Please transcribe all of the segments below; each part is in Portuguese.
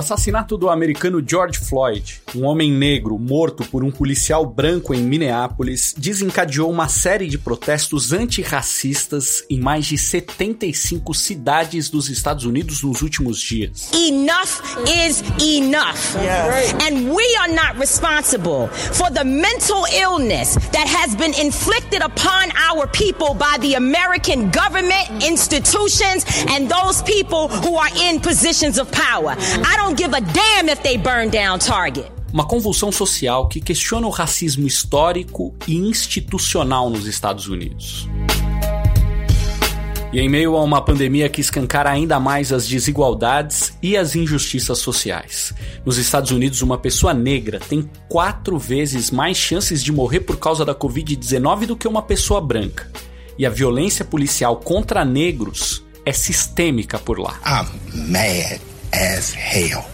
O assassinato do americano George Floyd, um homem negro morto por um policial branco em Minneapolis, desencadeou uma série de protestos antirracistas em mais de 75 cidades dos Estados Unidos nos últimos dias. Enough is enough. Yes. And we are not responsible for the mental illness that has been inflicted upon our people by the American government, institutions, and those people who are in positions of power. I don't don't give a damn if they burn down Target. Uma convulsão social que questiona o racismo histórico e institucional nos Estados Unidos. E em meio a uma pandemia que escancara ainda mais as desigualdades e as injustiças sociais. Nos Estados Unidos, uma pessoa negra tem quatro vezes mais chances de morrer por causa da Covid-19 do que uma pessoa branca. E a violência policial contra negros é sistêmica por lá. I'm mad as hell.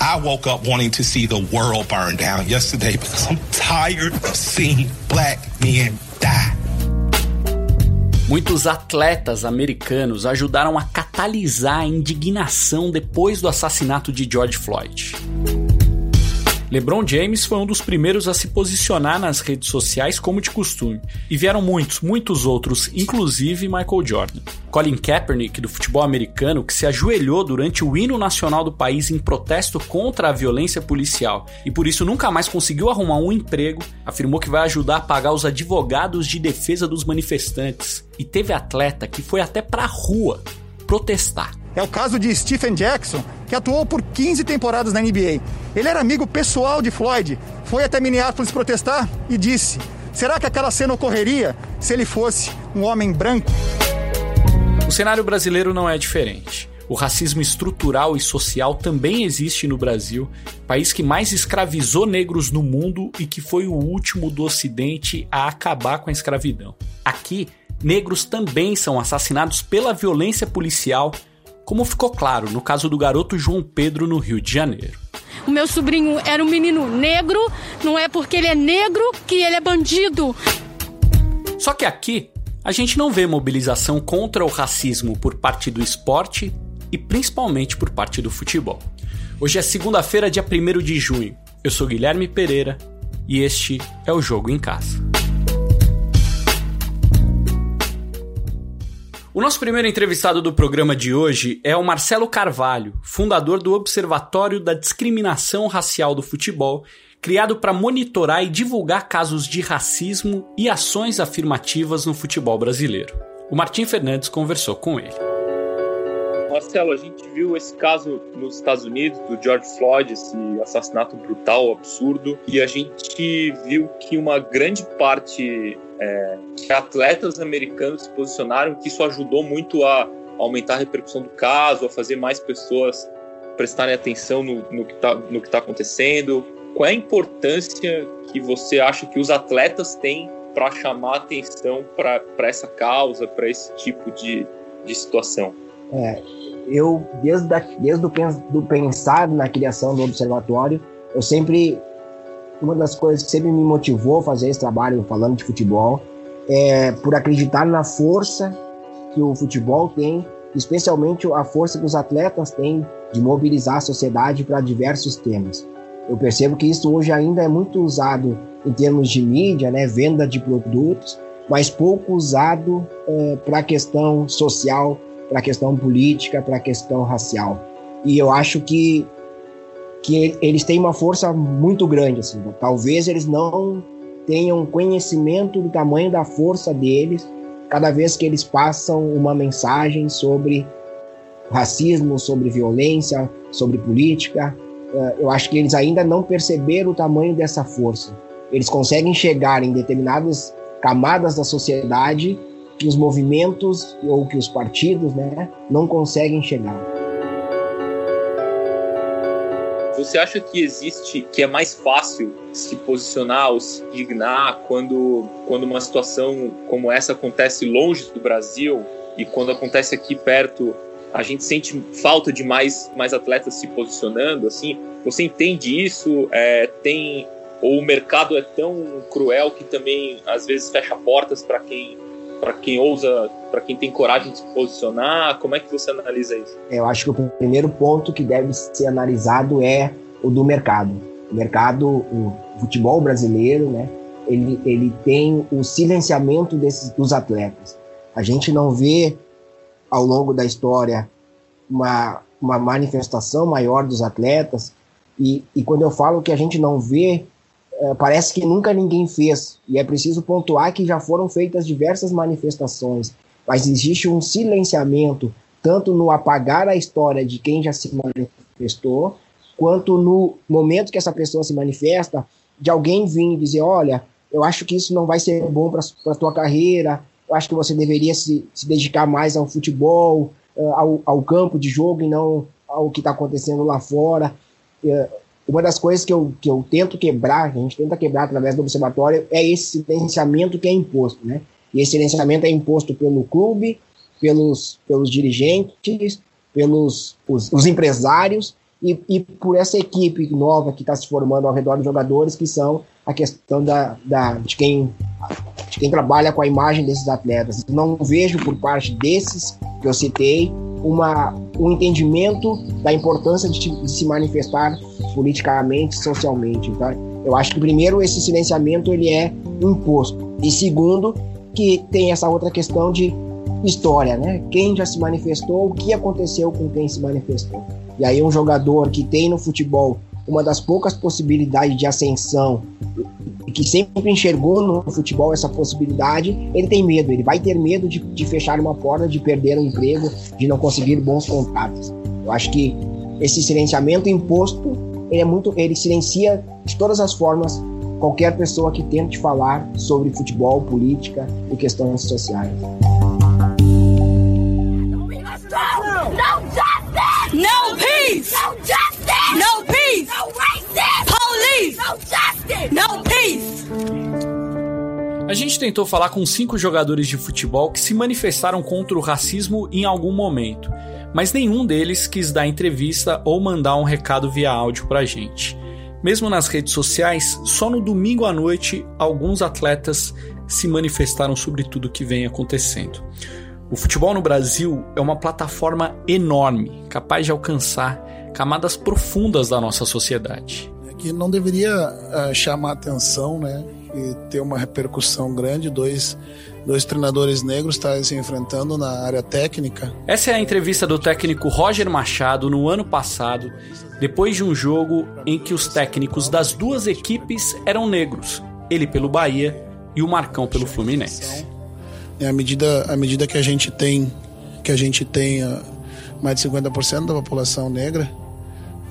I woke up wanting to see the world burn down yesterday because I'm tired of seeing black men die. Muitos atletas americanos ajudaram a catalisar a indignação depois do assassinato de George Floyd. LeBron James foi um dos primeiros a se posicionar nas redes sociais como de costume, e vieram muitos, muitos outros, inclusive Michael Jordan. Colin Kaepernick, do futebol americano, que se ajoelhou durante o hino nacional do país em protesto contra a violência policial e por isso nunca mais conseguiu arrumar um emprego, afirmou que vai ajudar a pagar os advogados de defesa dos manifestantes. E teve atleta que foi até pra rua protestar. É o caso de Stephen Jackson, que atuou por 15 temporadas na NBA. Ele era amigo pessoal de Floyd, foi até Minneapolis protestar e disse: será que aquela cena ocorreria se ele fosse um homem branco? O cenário brasileiro não é diferente. O racismo estrutural e social também existe no Brasil, país que mais escravizou negros no mundo e que foi o último do Ocidente a acabar com a escravidão. Aqui, negros também são assassinados pela violência policial como ficou claro no caso do garoto João Pedro no Rio de Janeiro. O meu sobrinho era um menino negro, não é porque ele é negro que ele é bandido. Só que aqui a gente não vê mobilização contra o racismo por parte do esporte e principalmente por parte do futebol. Hoje é segunda-feira, dia 1 de junho. Eu sou Guilherme Pereira e este é o Jogo em Casa. O nosso primeiro entrevistado do programa de hoje é o Marcelo Carvalho, fundador do Observatório da Discriminação Racial do Futebol, criado para monitorar e divulgar casos de racismo e ações afirmativas no futebol brasileiro. O Martim Fernandes conversou com ele. Marcelo, a gente viu esse caso nos Estados Unidos do George Floyd, esse assassinato brutal, absurdo, e a gente viu que uma grande parte é, que atletas americanos se posicionaram, que isso ajudou muito a aumentar a repercussão do caso, a fazer mais pessoas prestarem atenção no, no que está tá acontecendo. Qual é a importância que você acha que os atletas têm para chamar atenção para essa causa, para esse tipo de, de situação? É, eu, desde, a, desde o pensar na criação do observatório, eu sempre uma das coisas que sempre me motivou a fazer esse trabalho falando de futebol é por acreditar na força que o futebol tem, especialmente a força que os atletas têm de mobilizar a sociedade para diversos temas. Eu percebo que isso hoje ainda é muito usado em termos de mídia, né, venda de produtos, mas pouco usado é, para a questão social, para a questão política, para a questão racial. E eu acho que que eles têm uma força muito grande. Assim, né? Talvez eles não tenham conhecimento do tamanho da força deles cada vez que eles passam uma mensagem sobre racismo, sobre violência, sobre política. Eh, eu acho que eles ainda não perceberam o tamanho dessa força. Eles conseguem chegar em determinadas camadas da sociedade que os movimentos ou que os partidos né, não conseguem chegar. Você acha que existe, que é mais fácil se posicionar ou se dignar quando, quando uma situação como essa acontece longe do Brasil e quando acontece aqui perto, a gente sente falta de mais, mais atletas se posicionando, assim? Você entende isso? É, tem ou o mercado é tão cruel que também às vezes fecha portas para quem para quem ousa para quem tem coragem de se posicionar? Como é que você analisa isso? Eu acho que o primeiro ponto que deve ser analisado é o do mercado. O mercado, o futebol brasileiro, né? Ele, ele tem o silenciamento desses, dos atletas. A gente não vê ao longo da história uma, uma manifestação maior dos atletas. E, e quando eu falo que a gente não vê, parece que nunca ninguém fez. E é preciso pontuar que já foram feitas diversas manifestações, mas existe um silenciamento, tanto no apagar a história de quem já se manifestou, quanto no momento que essa pessoa se manifesta, de alguém vir dizer: olha, eu acho que isso não vai ser bom para a tua carreira, eu acho que você deveria se, se dedicar mais ao futebol, uh, ao, ao, campo de jogo e não ao que está acontecendo lá fora. Uma das coisas que eu, que eu tento quebrar, que a gente tenta quebrar através do observatório, é esse silenciamento que é imposto, né? E esse silenciamento é imposto pelo clube, pelos, pelos dirigentes, pelos os, os empresários e, e, por essa equipe nova que está se formando ao redor dos jogadores, que são a questão da, da, de, quem, de quem trabalha com a imagem desses atletas. Não vejo por parte desses que eu citei uma, um entendimento da importância de, de se manifestar politicamente, socialmente. Tá? Eu acho que primeiro esse silenciamento ele é imposto e segundo que tem essa outra questão de história, né? Quem já se manifestou, o que aconteceu com quem se manifestou. E aí um jogador que tem no futebol uma das poucas possibilidades de ascensão que sempre enxergou no futebol essa possibilidade, ele tem medo, ele vai ter medo de, de fechar uma porta, de perder um emprego, de não conseguir bons contratos. Eu acho que esse silenciamento imposto, ele é muito, ele silencia de todas as formas qualquer pessoa que tente falar sobre futebol, política e questões sociais. No peace! No justice! No peace! No racist! Police! No justice! No peace! A gente tentou falar com cinco jogadores de futebol que se manifestaram contra o racismo em algum momento, mas nenhum deles quis dar entrevista ou mandar um recado via áudio pra gente. Mesmo nas redes sociais, só no domingo à noite alguns atletas se manifestaram sobre tudo que vem acontecendo. O futebol no Brasil é uma plataforma enorme, capaz de alcançar camadas profundas da nossa sociedade. É que não deveria uh, chamar atenção, né? E ter uma repercussão grande, dois, dois treinadores negros estarem se enfrentando na área técnica. Essa é a entrevista do técnico Roger Machado no ano passado, depois de um jogo em que os técnicos das duas equipes eram negros, ele pelo Bahia e o Marcão pelo Fluminense. É, à medida, à medida que a gente tem que a gente tenha mais de 50% da população negra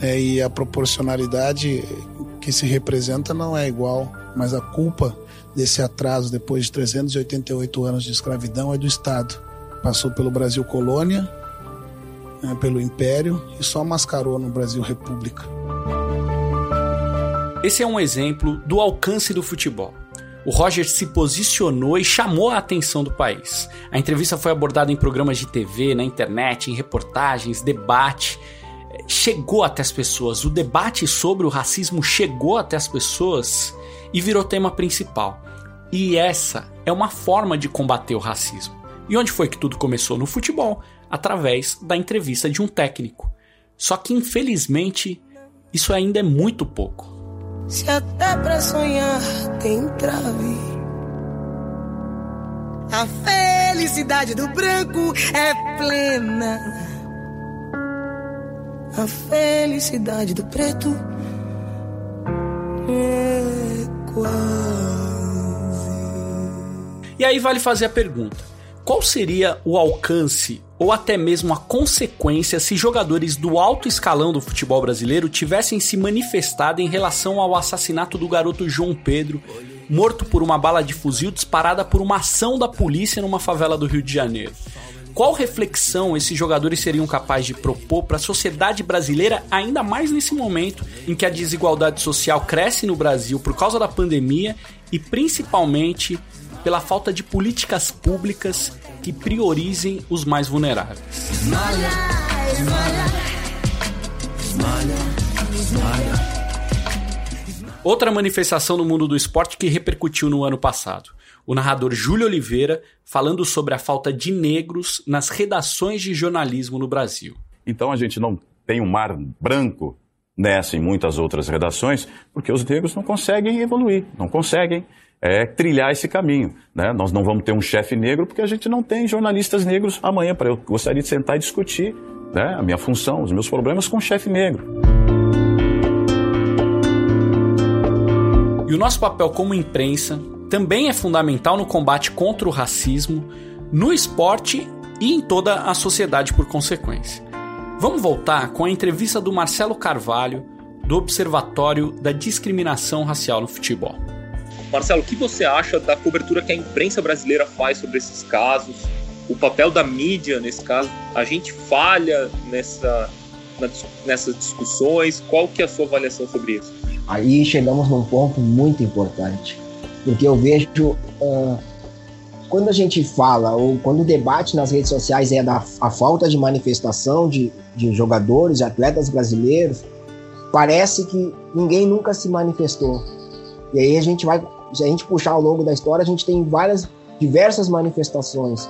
é, e a proporcionalidade que se representa não é igual, mas a culpa desse atraso depois de 388 anos de escravidão é do Estado. Passou pelo Brasil colônia, é, pelo Império e só mascarou no Brasil República. Esse é um exemplo do alcance do futebol o Roger se posicionou e chamou a atenção do país. A entrevista foi abordada em programas de TV, na internet, em reportagens, debate. Chegou até as pessoas. O debate sobre o racismo chegou até as pessoas e virou tema principal. E essa é uma forma de combater o racismo. E onde foi que tudo começou? No futebol, através da entrevista de um técnico. Só que infelizmente isso ainda é muito pouco. Se até pra sonhar tem trave. A felicidade do branco é plena. A felicidade do preto é quase. E aí vale fazer a pergunta: qual seria o alcance ou até mesmo a consequência se jogadores do alto escalão do futebol brasileiro tivessem se manifestado em relação ao assassinato do garoto João Pedro, morto por uma bala de fuzil disparada por uma ação da polícia numa favela do Rio de Janeiro. Qual reflexão esses jogadores seriam capazes de propor para a sociedade brasileira, ainda mais nesse momento em que a desigualdade social cresce no Brasil por causa da pandemia e principalmente pela falta de políticas públicas que priorizem os mais vulneráveis. Outra manifestação no mundo do esporte que repercutiu no ano passado. O narrador Júlio Oliveira falando sobre a falta de negros nas redações de jornalismo no Brasil. Então a gente não tem um mar branco nessa e muitas outras redações, porque os negros não conseguem evoluir, não conseguem é, trilhar esse caminho. Né? Nós não vamos ter um chefe negro porque a gente não tem jornalistas negros amanhã. Para eu gostaria de sentar e discutir né, a minha função, os meus problemas com um chefe negro. E o nosso papel como imprensa também é fundamental no combate contra o racismo, no esporte e em toda a sociedade por consequência. Vamos voltar com a entrevista do Marcelo Carvalho, do Observatório da Discriminação Racial no Futebol. Marcelo, o que você acha da cobertura que a imprensa brasileira faz sobre esses casos? O papel da mídia nesse caso? A gente falha nessa, nessas discussões? Qual que é a sua avaliação sobre isso? Aí chegamos num ponto muito importante, porque eu vejo uh, quando a gente fala ou quando o debate nas redes sociais é da a falta de manifestação de, de jogadores, de atletas brasileiros, parece que ninguém nunca se manifestou. E aí a gente vai se a gente puxar ao longo da história, a gente tem várias, diversas manifestações.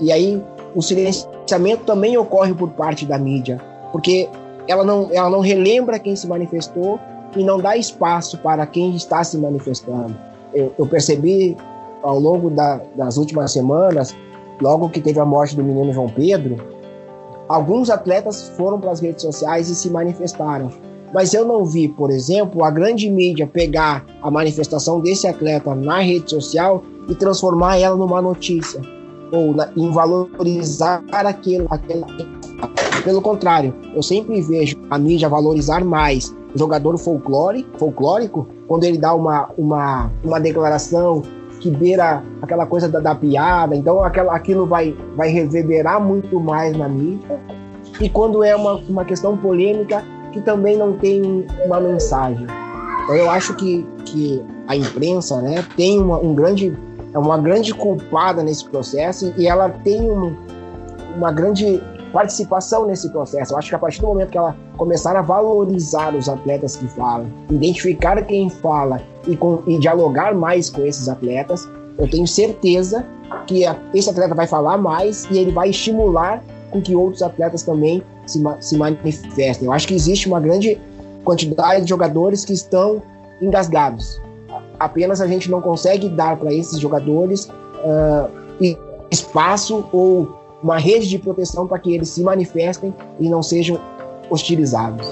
E aí o silenciamento também ocorre por parte da mídia, porque ela não, ela não relembra quem se manifestou e não dá espaço para quem está se manifestando. Eu, eu percebi ao longo da, das últimas semanas, logo que teve a morte do menino João Pedro, alguns atletas foram para as redes sociais e se manifestaram. Mas eu não vi, por exemplo, a grande mídia pegar a manifestação desse atleta na rede social e transformar ela numa notícia ou na, em valorizar aquilo, aquilo. Pelo contrário, eu sempre vejo a mídia valorizar mais jogador folclore, folclórico quando ele dá uma, uma, uma declaração que beira aquela coisa da, da piada, então aquela, aquilo vai, vai reverberar muito mais na mídia. E quando é uma, uma questão polêmica, que também não tem uma mensagem. Então eu acho que, que a imprensa né, tem uma, um grande, é uma grande culpada nesse processo e ela tem um, uma grande participação nesse processo. Eu acho que a partir do momento que ela começar a valorizar os atletas que falam, identificar quem fala e, com, e dialogar mais com esses atletas, eu tenho certeza que a, esse atleta vai falar mais e ele vai estimular com que outros atletas também se, se manifestem. Eu acho que existe uma grande quantidade de jogadores que estão engasgados. Apenas a gente não consegue dar para esses jogadores uh, espaço ou uma rede de proteção para que eles se manifestem e não sejam hostilizados.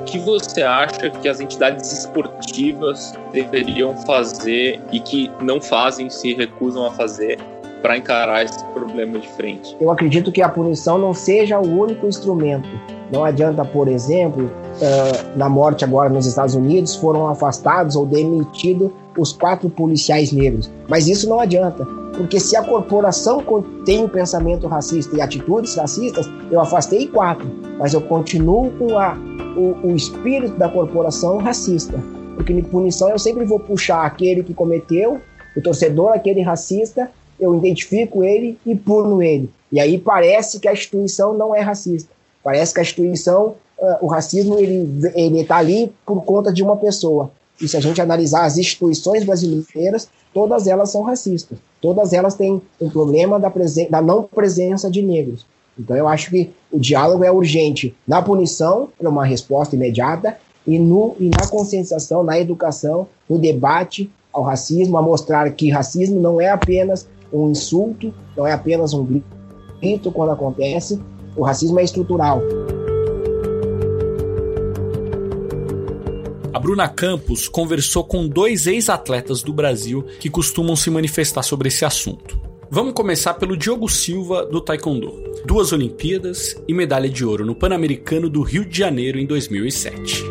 O que você acha que as entidades esportivas deveriam fazer e que não fazem, se recusam a fazer para encarar esse problema de frente. Eu acredito que a punição não seja o único instrumento. Não adianta, por exemplo, na morte agora nos Estados Unidos, foram afastados ou demitidos os quatro policiais negros. Mas isso não adianta, porque se a corporação tem um pensamento racista e atitudes racistas, eu afastei quatro, mas eu continuo com a, o, o espírito da corporação racista. Porque em punição eu sempre vou puxar aquele que cometeu, o torcedor, aquele racista, eu identifico ele e puno ele. E aí parece que a instituição não é racista. Parece que a instituição, uh, o racismo, ele está ali por conta de uma pessoa. E se a gente analisar as instituições brasileiras, todas elas são racistas. Todas elas têm um problema da, da não presença de negros. Então eu acho que o diálogo é urgente na punição, para uma resposta imediata, e, no, e na conscientização, na educação, no debate ao racismo, a mostrar que racismo não é apenas um insulto, não é apenas um grito quando acontece. O racismo é estrutural. Bruna Campos conversou com dois ex-atletas do Brasil que costumam se manifestar sobre esse assunto. Vamos começar pelo Diogo Silva, do Taekwondo. Duas Olimpíadas e medalha de ouro no Pan-Americano do Rio de Janeiro em 2007.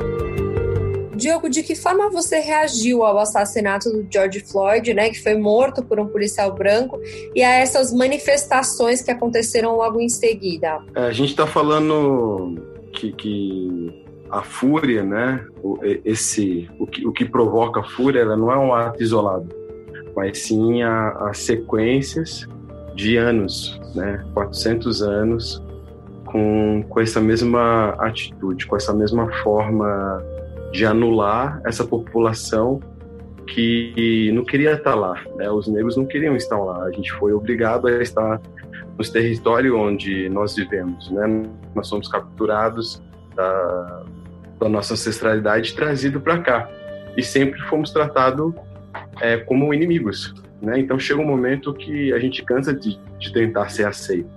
Diogo, de que forma você reagiu ao assassinato do George Floyd, né, que foi morto por um policial branco, e a essas manifestações que aconteceram logo em seguida? É, a gente está falando que, que, a fúria, né, esse, o, que, o que provoca a fúria, ela não é um ato isolado, mas sim as sequências de anos, né, 400 anos com, com essa mesma atitude, com essa mesma forma de anular essa população que não queria estar lá. Né? Os negros não queriam estar lá. A gente foi obrigado a estar nos territórios onde nós vivemos. Né? Nós somos capturados da, da nossa ancestralidade trazido para cá e sempre fomos tratados é, como inimigos. Né? Então chega um momento que a gente cansa de, de tentar ser aceito,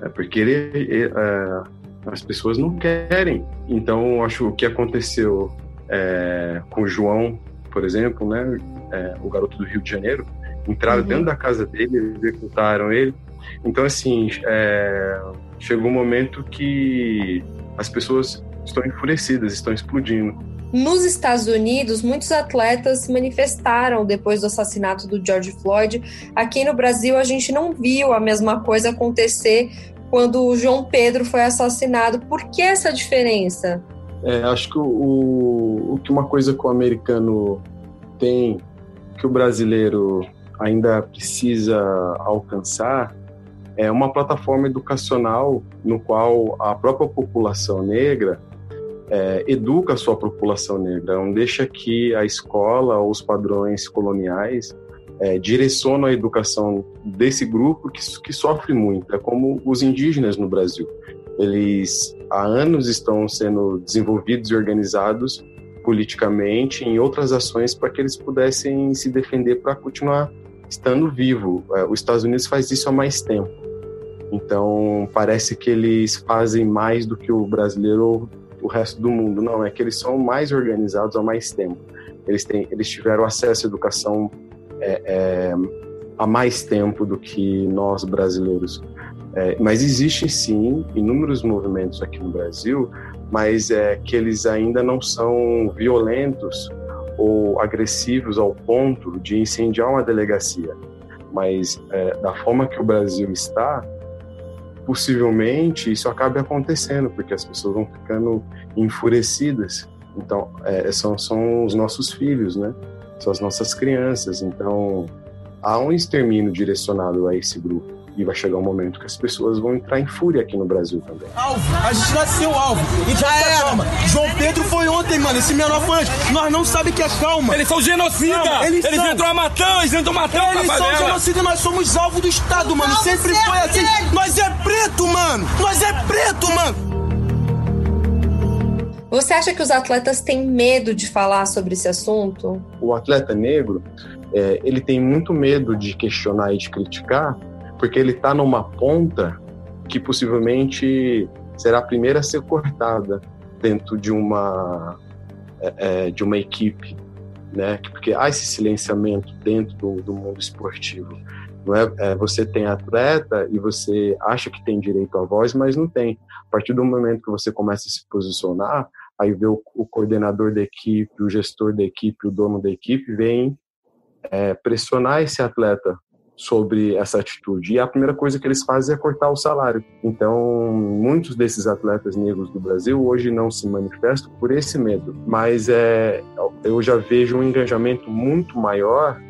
né? porque ele, ele, é, as pessoas não querem. Então acho que o que aconteceu é, com o João, por exemplo, né? É, o garoto do Rio de Janeiro, entraram uhum. dentro da casa dele, executaram ele. Então assim é, chegou um momento que as pessoas estão enfurecidas, estão explodindo. Nos Estados Unidos, muitos atletas se manifestaram depois do assassinato do George Floyd. Aqui no Brasil, a gente não viu a mesma coisa acontecer quando o João Pedro foi assassinado. Por que essa diferença? É, acho que o, o que uma coisa que o americano tem, que o brasileiro ainda precisa alcançar, é uma plataforma educacional no qual a própria população negra é, educa a sua população negra, não deixa que a escola ou os padrões coloniais é, direcionam a educação desse grupo que, que sofre muito, é como os indígenas no Brasil. Eles há anos estão sendo desenvolvidos e organizados politicamente em outras ações para que eles pudessem se defender para continuar estando vivo. É, os Estados Unidos faz isso há mais tempo. Então parece que eles fazem mais do que o brasileiro o resto do mundo. Não, é que eles são mais organizados há mais tempo. Eles, têm, eles tiveram acesso à educação é, é, há mais tempo do que nós brasileiros. É, mas existem sim inúmeros movimentos aqui no Brasil, mas é que eles ainda não são violentos ou agressivos ao ponto de incendiar uma delegacia. Mas é, da forma que o Brasil está, possivelmente isso acabe acontecendo, porque as pessoas vão ficando enfurecidas. Então, é, são, são os nossos filhos, né? São as nossas crianças. Então, há um extermínio direcionado a esse grupo. E vai chegar um momento que as pessoas vão entrar em fúria aqui no Brasil também. Alvo, a gente nasceu alvo. E já era. Calma. João Pedro foi ontem, mano. Esse menor foi antes. Nós não sabemos que é calma. Eles são genocidas. Eles, eles são... entram a matando, eles entram matando Eles são genocidas nós somos alvo do Estado, mano. Não, Sempre foi assim. Nós é preto, mano. Nós é preto, mano. Você acha que os atletas têm medo de falar sobre esse assunto? O atleta negro, é, ele tem muito medo de questionar e de criticar, porque ele está numa ponta que possivelmente será a primeira a ser cortada dentro de uma é, é, de uma equipe, né? Porque há esse silenciamento dentro do, do mundo esportivo. Não é, é, você tem atleta e você acha que tem direito à voz, mas não tem. A partir do momento que você começa a se posicionar, aí vê o, o coordenador da equipe, o gestor da equipe, o dono da equipe, vem é, pressionar esse atleta sobre essa atitude. E a primeira coisa que eles fazem é cortar o salário. Então, muitos desses atletas negros do Brasil hoje não se manifestam por esse medo. Mas é, eu já vejo um engajamento muito maior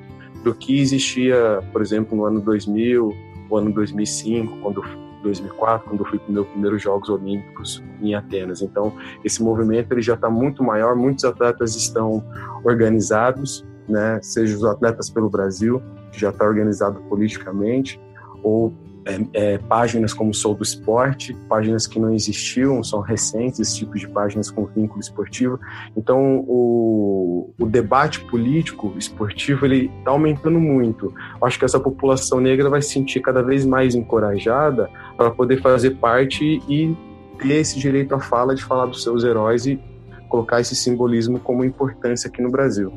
do que existia, por exemplo, no ano 2000, o ano 2005, quando 2004, quando eu fui para os meus primeiros Jogos Olímpicos em Atenas. Então, esse movimento ele já está muito maior, muitos atletas estão organizados, né? Seja os atletas pelo Brasil, que já está organizado politicamente, ou é, é, páginas como Sou do Esporte, páginas que não existiam, são recentes, esse tipo de páginas com vínculo esportivo. Então, o, o debate político esportivo ele está aumentando muito. Acho que essa população negra vai se sentir cada vez mais encorajada para poder fazer parte e ter esse direito à fala de falar dos seus heróis e colocar esse simbolismo como importância aqui no Brasil.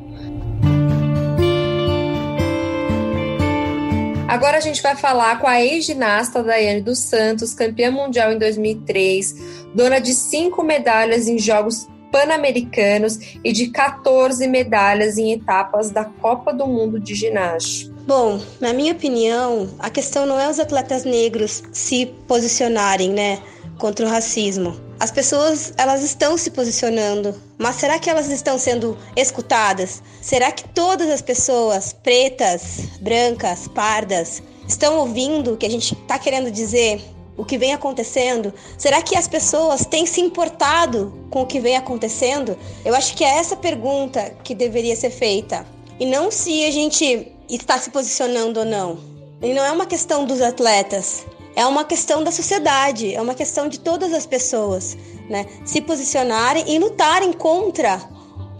Agora a gente vai falar com a ex-ginasta Daiane dos Santos, campeã mundial em 2003, dona de cinco medalhas em Jogos Pan-Americanos e de 14 medalhas em etapas da Copa do Mundo de Ginástica. Bom, na minha opinião, a questão não é os atletas negros se posicionarem, né, contra o racismo. As pessoas, elas estão se posicionando, mas será que elas estão sendo escutadas? Será que todas as pessoas, pretas, brancas, pardas, estão ouvindo o que a gente está querendo dizer? o que vem acontecendo? Será que as pessoas têm se importado com o que vem acontecendo? Eu acho que é essa pergunta que deveria ser feita. E não se a gente está se posicionando ou não. E não é uma questão dos atletas, é uma questão da sociedade, é uma questão de todas as pessoas, né? Se posicionarem e lutarem contra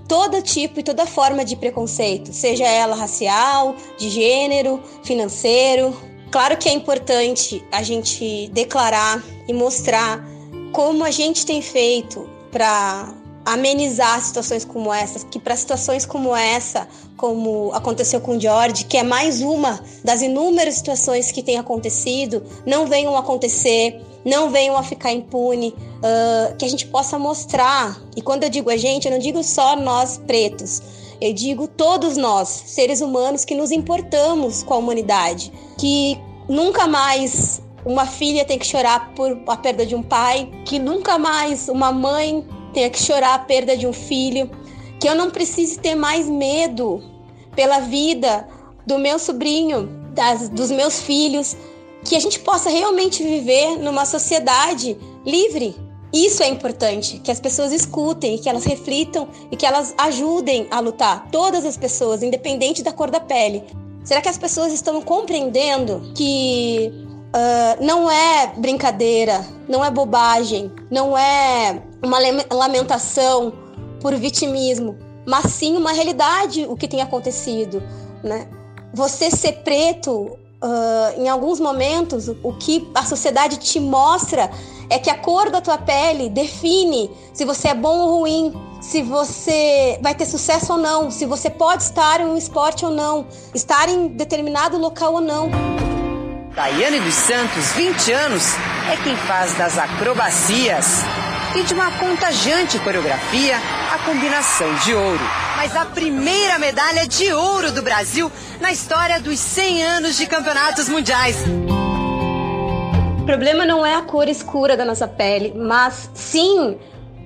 todo tipo e toda forma de preconceito, seja ela racial, de gênero, financeiro. Claro que é importante a gente declarar e mostrar como a gente tem feito para amenizar situações como essas, que para situações como essa, como aconteceu com George, que é mais uma das inúmeras situações que tem acontecido, não venham a acontecer, não venham a ficar impune, uh, que a gente possa mostrar. E quando eu digo a gente, eu não digo só nós pretos, eu digo todos nós, seres humanos que nos importamos com a humanidade, que nunca mais uma filha tem que chorar por a perda de um pai, que nunca mais uma mãe tenha que chorar a perda de um filho, que eu não precise ter mais medo pela vida do meu sobrinho, das, dos meus filhos, que a gente possa realmente viver numa sociedade livre. Isso é importante, que as pessoas escutem, que elas reflitam e que elas ajudem a lutar. Todas as pessoas, independente da cor da pele. Será que as pessoas estão compreendendo que uh, não é brincadeira, não é bobagem, não é uma lamentação por vitimismo, mas sim uma realidade o que tem acontecido, né? Você ser preto, uh, em alguns momentos, o que a sociedade te mostra é que a cor da tua pele define se você é bom ou ruim, se você vai ter sucesso ou não, se você pode estar em um esporte ou não, estar em determinado local ou não. Daiane dos Santos, 20 anos, é quem faz das acrobacias e de uma contagiante coreografia a combinação de ouro. Mas a primeira medalha de ouro do Brasil na história dos 100 anos de campeonatos mundiais. O problema não é a cor escura da nossa pele, mas sim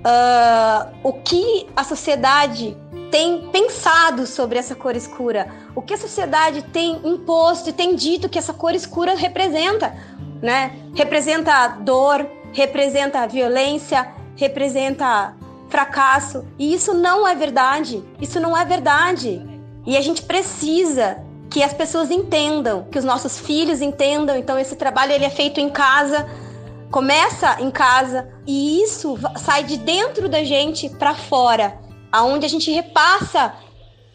uh, o que a sociedade tem pensado sobre essa cor escura, o que a sociedade tem imposto e tem dito que essa cor escura representa, né? Representa dor, representa violência, representa fracasso. E isso não é verdade. Isso não é verdade. E a gente precisa que as pessoas entendam, que os nossos filhos entendam. Então esse trabalho ele é feito em casa, começa em casa e isso sai de dentro da gente para fora, aonde a gente repassa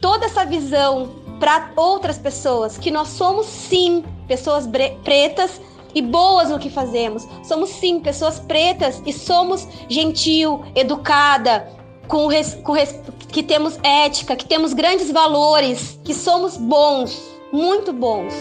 toda essa visão para outras pessoas que nós somos sim pessoas pretas e boas no que fazemos. Somos sim pessoas pretas e somos gentil, educada, com, res, com res, que temos ética, que temos grandes valores, que somos bons, muito bons.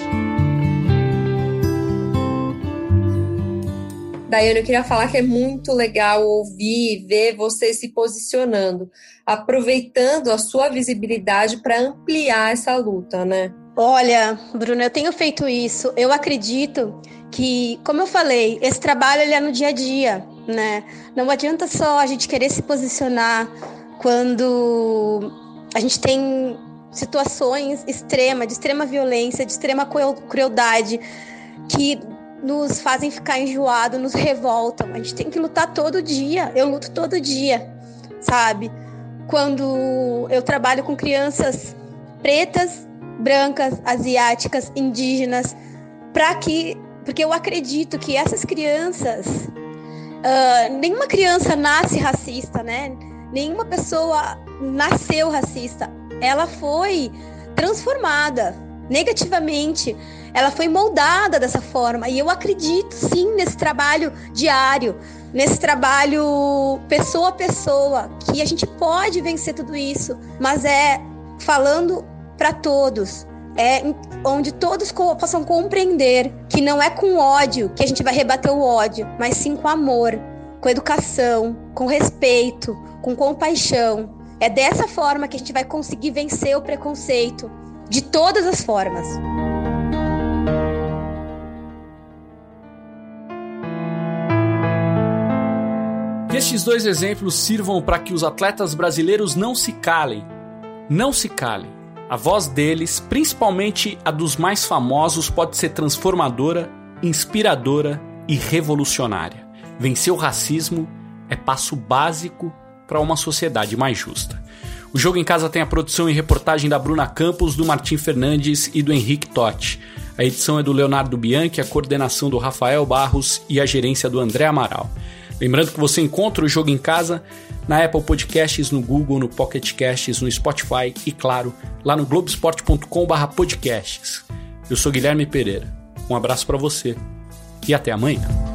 Daiane, eu queria falar que é muito legal ouvir e ver você se posicionando, aproveitando a sua visibilidade para ampliar essa luta, né? Olha, Bruna, eu tenho feito isso. Eu acredito que, como eu falei, esse trabalho ele é no dia a dia, né? Não adianta só a gente querer se posicionar quando a gente tem situações extremas, de extrema violência, de extrema crueldade, que nos fazem ficar enjoado, nos revoltam. A gente tem que lutar todo dia. Eu luto todo dia, sabe? Quando eu trabalho com crianças pretas, brancas, asiáticas, indígenas, para que porque eu acredito que essas crianças, uh, nenhuma criança nasce racista, né? Nenhuma pessoa nasceu racista. Ela foi transformada negativamente. Ela foi moldada dessa forma. E eu acredito sim nesse trabalho diário, nesse trabalho pessoa a pessoa, que a gente pode vencer tudo isso, mas é falando para todos, é onde todos possam compreender que não é com ódio que a gente vai rebater o ódio, mas sim com amor, com educação, com respeito, com compaixão. É dessa forma que a gente vai conseguir vencer o preconceito, de todas as formas. Que estes dois exemplos sirvam para que os atletas brasileiros não se calem. Não se calem. A voz deles, principalmente a dos mais famosos, pode ser transformadora, inspiradora e revolucionária. Vencer o racismo é passo básico para uma sociedade mais justa. O Jogo em Casa tem a produção e reportagem da Bruna Campos, do Martim Fernandes e do Henrique Totti. A edição é do Leonardo Bianchi, a coordenação do Rafael Barros e a gerência do André Amaral. Lembrando que você encontra o Jogo em Casa na Apple Podcasts, no Google, no Pocket Casts, no Spotify e, claro, lá no globesport.com/podcasts. Eu sou Guilherme Pereira. Um abraço para você e até amanhã.